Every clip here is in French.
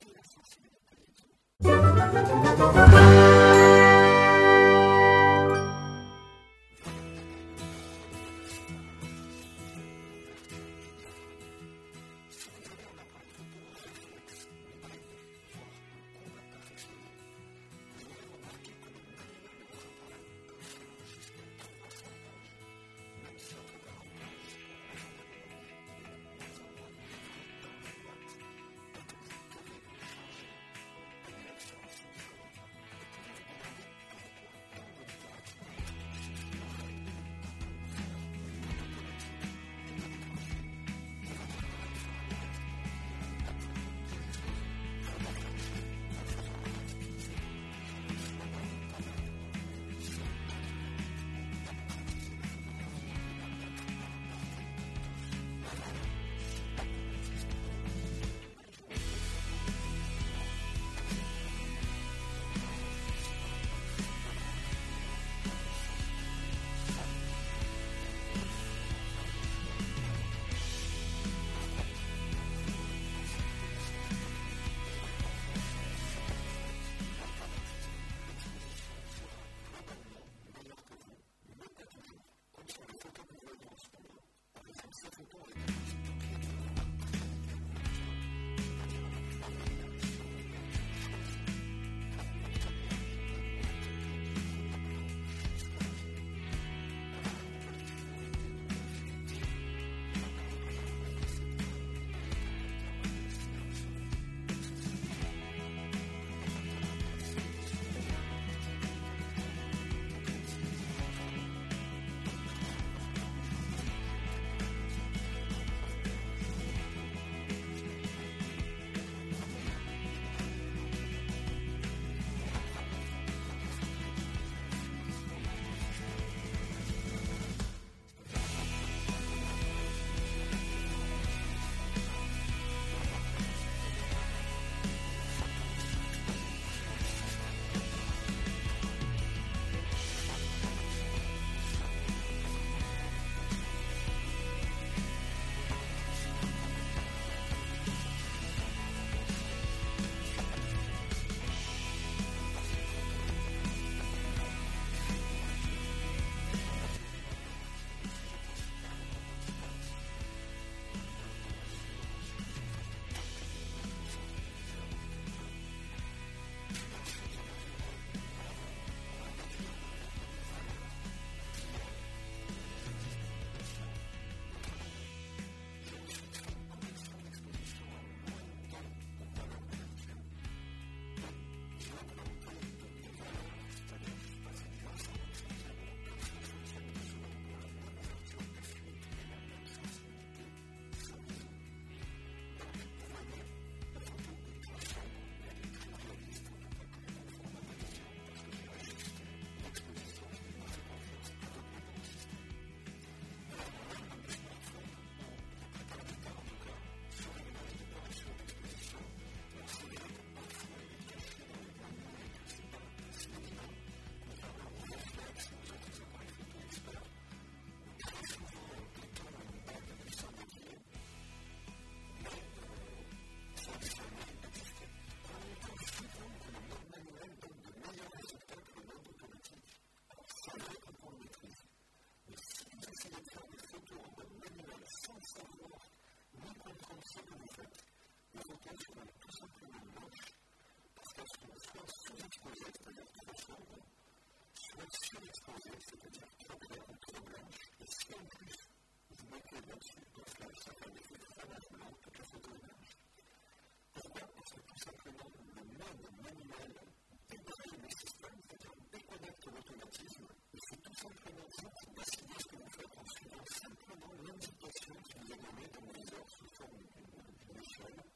en la sociedad. qu'elles soient tout simplement moches, parce qu'elles sont soit sous-exposées, c'est-à-dire trop sombres, soit surexposées, c'est-à-dire trop claires ou trop blanches, et si en plus vous mettez là-dessus, dans cela, ça fait un effet blanc, toute la photo est blanche. Pourquoi Parce que tout simplement, le mode manuel débarrasse le système, c'est-à-dire déconnecte l'automatisme, et c'est tout simplement vous qui décidez ce que vous faites en suivant simplement l'indication qui vous est donnée dans les heures sous forme d'une échelle.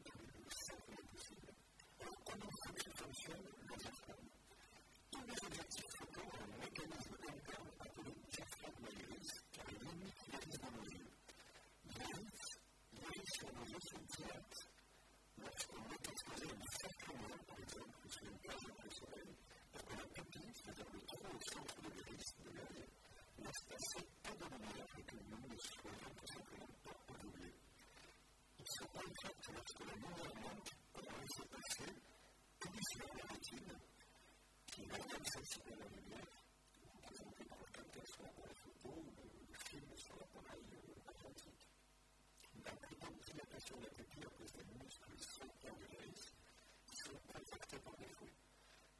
renoncer à un que la le de de de ne pas. Il se que lorsque Chine, qui est elle-même sensible à la lumière, représentée par le contexte ou la photo ou le film sur l'appareil. Euh, la dilatation de la pupille à des muscles de sont impactés par les.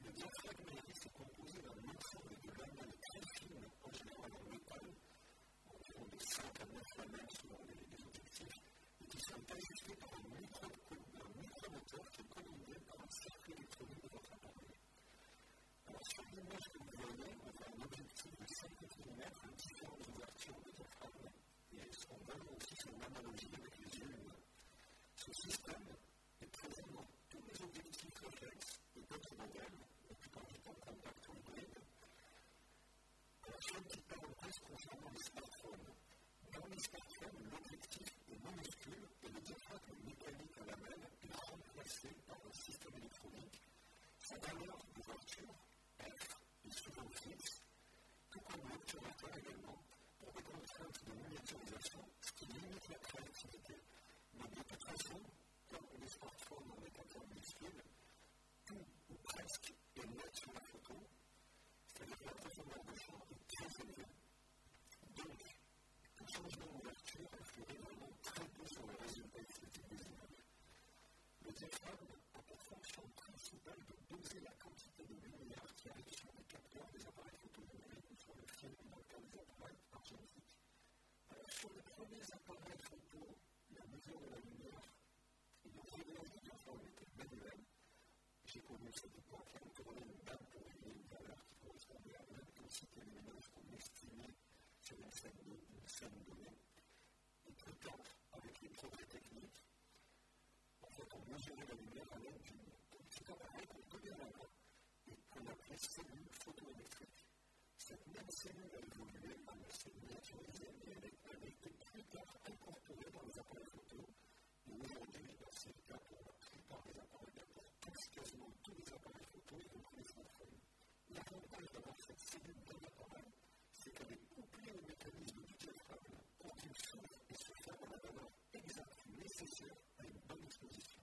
Le diaphragme est composé d'un ensemble de lamelles très fines, en général en métal, environ de 5 à les objectifs, qui sont ajustés par un micromoteur qui est combiné par un cercle électronique de votre appareil. Alors, sur l'image que vous voyez, on a un objectif de 50 mm à différentes ouvertures de diaphragme et elles sont vraiment aussi sur l'analogie avec les yeux humains. Ce système est présent dans tous les objectifs réflexes de d'autres modèles, la plupart du temps contact ou hybride. Alors, sur une petite parenthèse concernant les smartphones, dans les smartphones, l'objectif minuscule et le diaphragme métallique à la main est remplacé par un système électronique. Sa valeur d'ouverture, F, est souvent fixe, tout comme l'obturateur également, pour des contraintes de miniaturisation, ce qui limite la créativité. Mais de toute façon, comme les smartphones ont des capteurs minuscules, tout ou presque est net sur la photo, c'est-à-dire que la profondeur de champ est très élevée. Donc, le changement de marché a influé vraiment très peu sur le résultat esthétique des images. Le diaphragme a pour fonction principale de doser la quantité de lumière qui arrive sur les capteurs des appareils photonumériques ou sur le film dans le cas des appareils argentiques. Alors, sur les premiers appareils photo, la mesure de la lumière et le réglage du diaphragme était manuel. J'ai connu cette époque, on tournait une balle pour régler une valeur qui correspondait à l'intensité lumineuse qu'on estimait sur une scène donnée. attirer la lumière à avec une petite appareil qu'on regarde la main et qu'on appelle cellule photoélectrique. Cette même cellule a évolué, elle s'est miniaturisée et elle, elle a été plus tard incorporée dans les appareils photo. Et aujourd'hui, c'est le cas pour la plupart des appareils, pour tous, quasiment tous les appareils photo, y compris les smartphones. L'avantage d'avoir cette cellule dans l'appareil, c'est qu'elle est couplée au mécanisme du diaphragme quand il s'ouvre et se ferme à la valeur exacte nécessaire à une bonne exposition.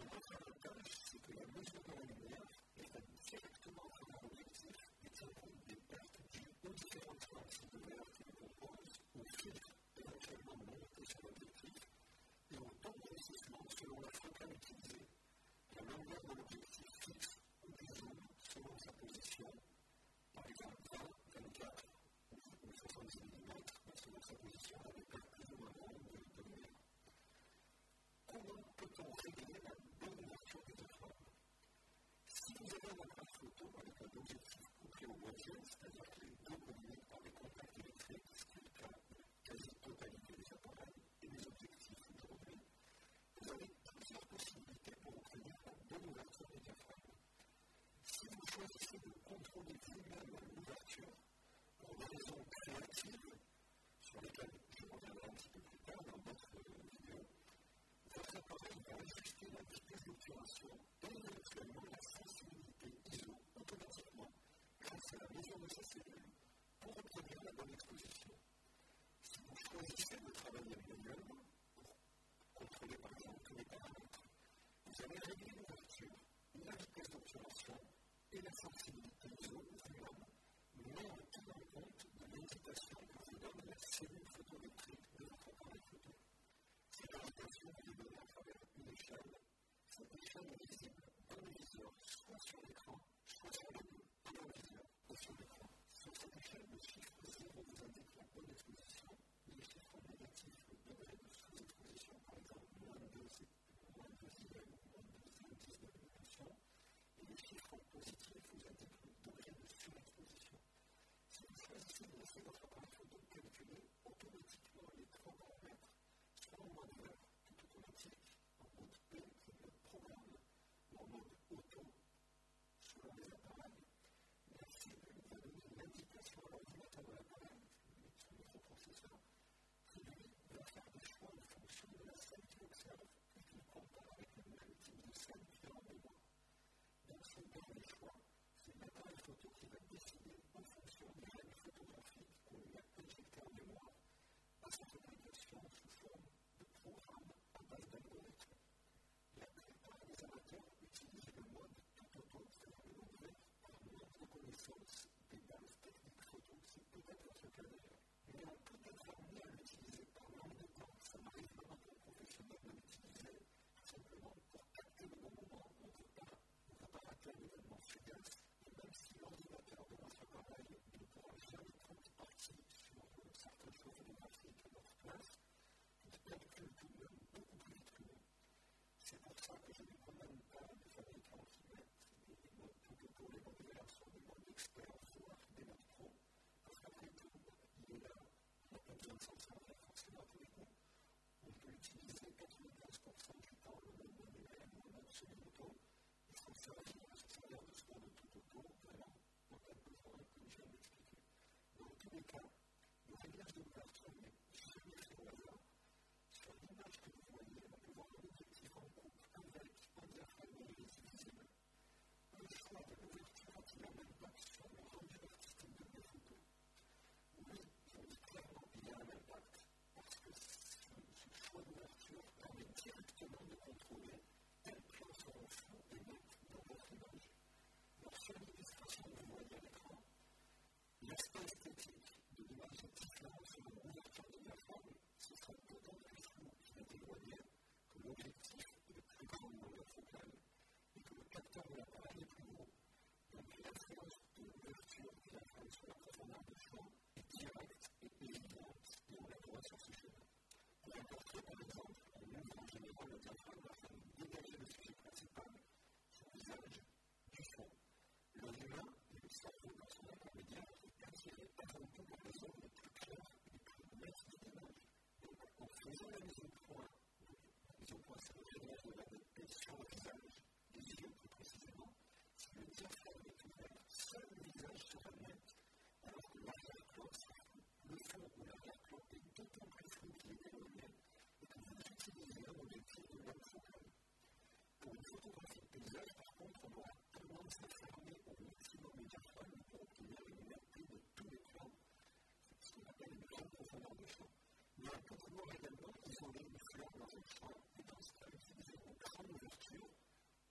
En fait, le cas, c'est que la mesure de la lumière est directement comme un objectif et tient compte des pertes dues aux différentes forces de l'air qui le composent, aux filtres éventuellement montés sur l'objectif et au temps d'investissement selon la focale utilisée, la longueur de l'objectif fixe ou du selon sa position, par exemple 20, 24 ou 70 mm, selon sa position avec un plus ou moins de lumière. Comment peut-on régler la flottant avec un objectif couplé au moitié, c'est-à-dire que les deux communiquent par des contacts électriques, ce qui est le cas de la quasi-totalité des appareils et des objectifs aujourd'hui. Vous avez plusieurs possibilités pour obtenir la bonne ouverture des diaphragmes. Si vous choisissez de contrôler vous-même l'ouverture pour des raisons créatives, sur lesquelles je reviendrai un petit peu plus tard dans d'autres euh, vidéos, votre appareil va ajuster la vitesse d'obturation et éventuellement la sensibilité isolée automatiquement grâce à la mesure de ces cellules pour obtenir la bonne exposition. Si vous choisissez de travailler manuellement pour contrôler par exemple tous les paramètres, vous allez régler l'ouverture, la vitesse d'obturation et la sensibilité des eaux mais en tenant compte de l'invitation que vous donne la cellule photoélectrique de votre appareil photo. Cette invitation est donnée à travers une échelle, cette échelle est visible téléviseur, soit sur l'écran, soit sur sur l'écran. Sur cette échelle, par exemple, moins moins de l'indication à l'ordinateur de l'appareil, son microprocesseur, qui lui va faire des choix en fonction de la scène qu'il observe et qu'il compare avec le même type de scène qu'il a en mémoire. Dans son dernier choix, c'est l'appareil photo qui va décider en fonction du règle photographique qu'on lui a injecté en mémoire à sa fabrication sous forme de programme à base d'algorithmes. La plupart des amateurs utilisent le mode tout auto, c'est-à-dire le mode vert, par manque de connaissance des bases techniques photo. C'est peut-être votre cas d'ailleurs. Mais on peut être amené à l'utiliser par manque de temps. Ça m'arrive même en tant que professionnel de l'utiliser tout simplement pour capter le bon moment. On ne peut pas, on ne peut pas rater un événement fugace. Et même si l'ordinateur de votre appareil ne pourra jamais parti sur certaines choses photographiques à notre place, il calcule tout de même beaucoup plus vite que. C'est pour ça que je ne recommande pas les fabricants qui mettent des modes tout auto, les modes verts sur des modes experts, voire des modes pro, parce qu'après tout, il est là, on n'a pas besoin de s'en servir forcément tous les coups. On peut utiliser 95% du temps le mode manuel le mode semi-auto. Il faut servir, se servir de ce mode tout auto, vraiment, en cas de besoin, comme je viens de l'expliquer. Dans tous les cas, le réglage de l'ouverture n'est jamais au hasard. Sur l'image que vous voyez, on peut voir l'objectif en coupe avec un diaphragme visible. Le choix de l'ouverture a-t-il un impact sur le rendu artistique de mes photos Oui, je dis clairement, il y a un impact parce que ce choix d'ouverture permet directement de contrôler quels plans seront flous et nets dans votre image. Lorsque l'illustration que vous voyez à l'écran, l'aspect esthétique de l'image est différent selon l'ouverture du diaphragme, ce sera d'autant plus flou qu'il est éloigné que l'objectif est plus grand dans la focale et que le capteur de l'appareil est plus gros. Donc l'influence de l'ouverture et l'influence sur la profondeur de champ est directe et évidente et on la voit sur ce schéma. Pour un portrait, par exemple, on ouvre général le diaphragme afin de dégager le sujet principal, son visage, du fond. L'œil humain et le cerveau dans son intermédiaire attiré avant tout par les zones les plus claires et les plus nettes de l'image. Donc en faisant la mise au point, la mise au point c'est le réglage de la netteté sur le visage, les yeux plus précisément, si le diaphragme est ouvert, seul le visage sera net, alors que l'arrière-plan. Le fond ou l'arrière-plan est d'autant plus flou qu'il est éloigné et que vous utilisez un objectif de même focale. Pour une photographie de paysage, par contre, on aura tendance à fermer au maximum le diaphragme pour obtenir une netteté de tous les plans. C'est ce qu'on appelle une grande profondeur de champ. Mais on peut vouloir également isoler une fleur dans un champ et dans ce cas utiliser une grande ouverture,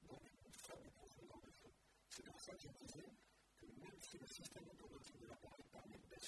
donc une faible profondeur de champ. C'est pour ça que je disais que même si le système automatique de l'appareil permet de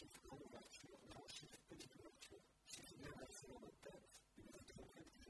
chiffres dans la voiture, dans le chiffre de la voiture, chiffre de la voiture, dans le texte, une autre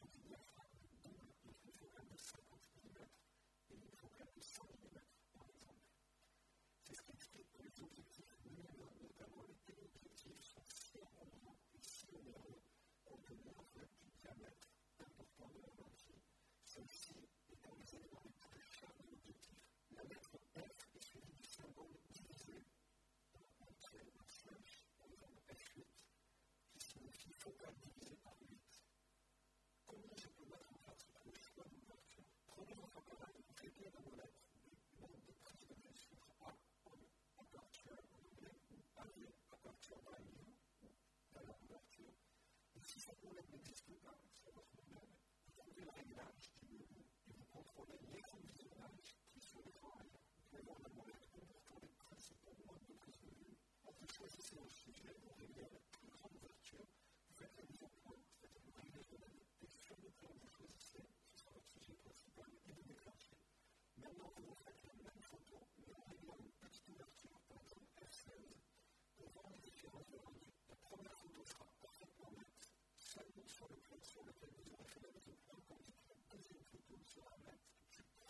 si ce problème n'existe pas, la sur lequel vous aurez fait la deuxième photo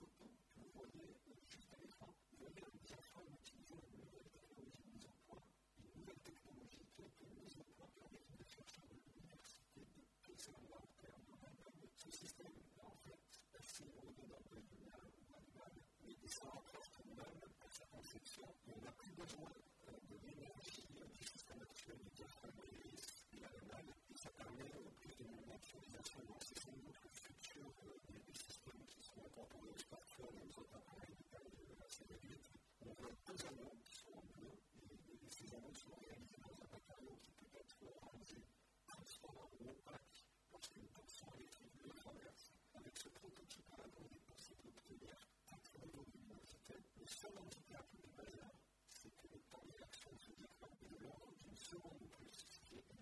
photos que vous voyez juste à l'écran. Vous voyez la mise en forme utilisant une nouvelle technologie de mise au point, une nouvelle technologie qui a été mise au point par des chercheurs de l'université de Kaiserslautern en Allemagne. Ce système est en fait assez au-delà de l'humain ou animal, mais il s'en rapporte quand même à sa conception. On n'a plus besoin de l'énergie du système actuel du diaphragme des amours qui sont et, sont réalisés dans un matériau qui peut être transparent ou opaque lorsqu'une électrique le traverse. Avec ce prototype-là dont les pensées obtenir le seul handicap du bazar, de se de plus,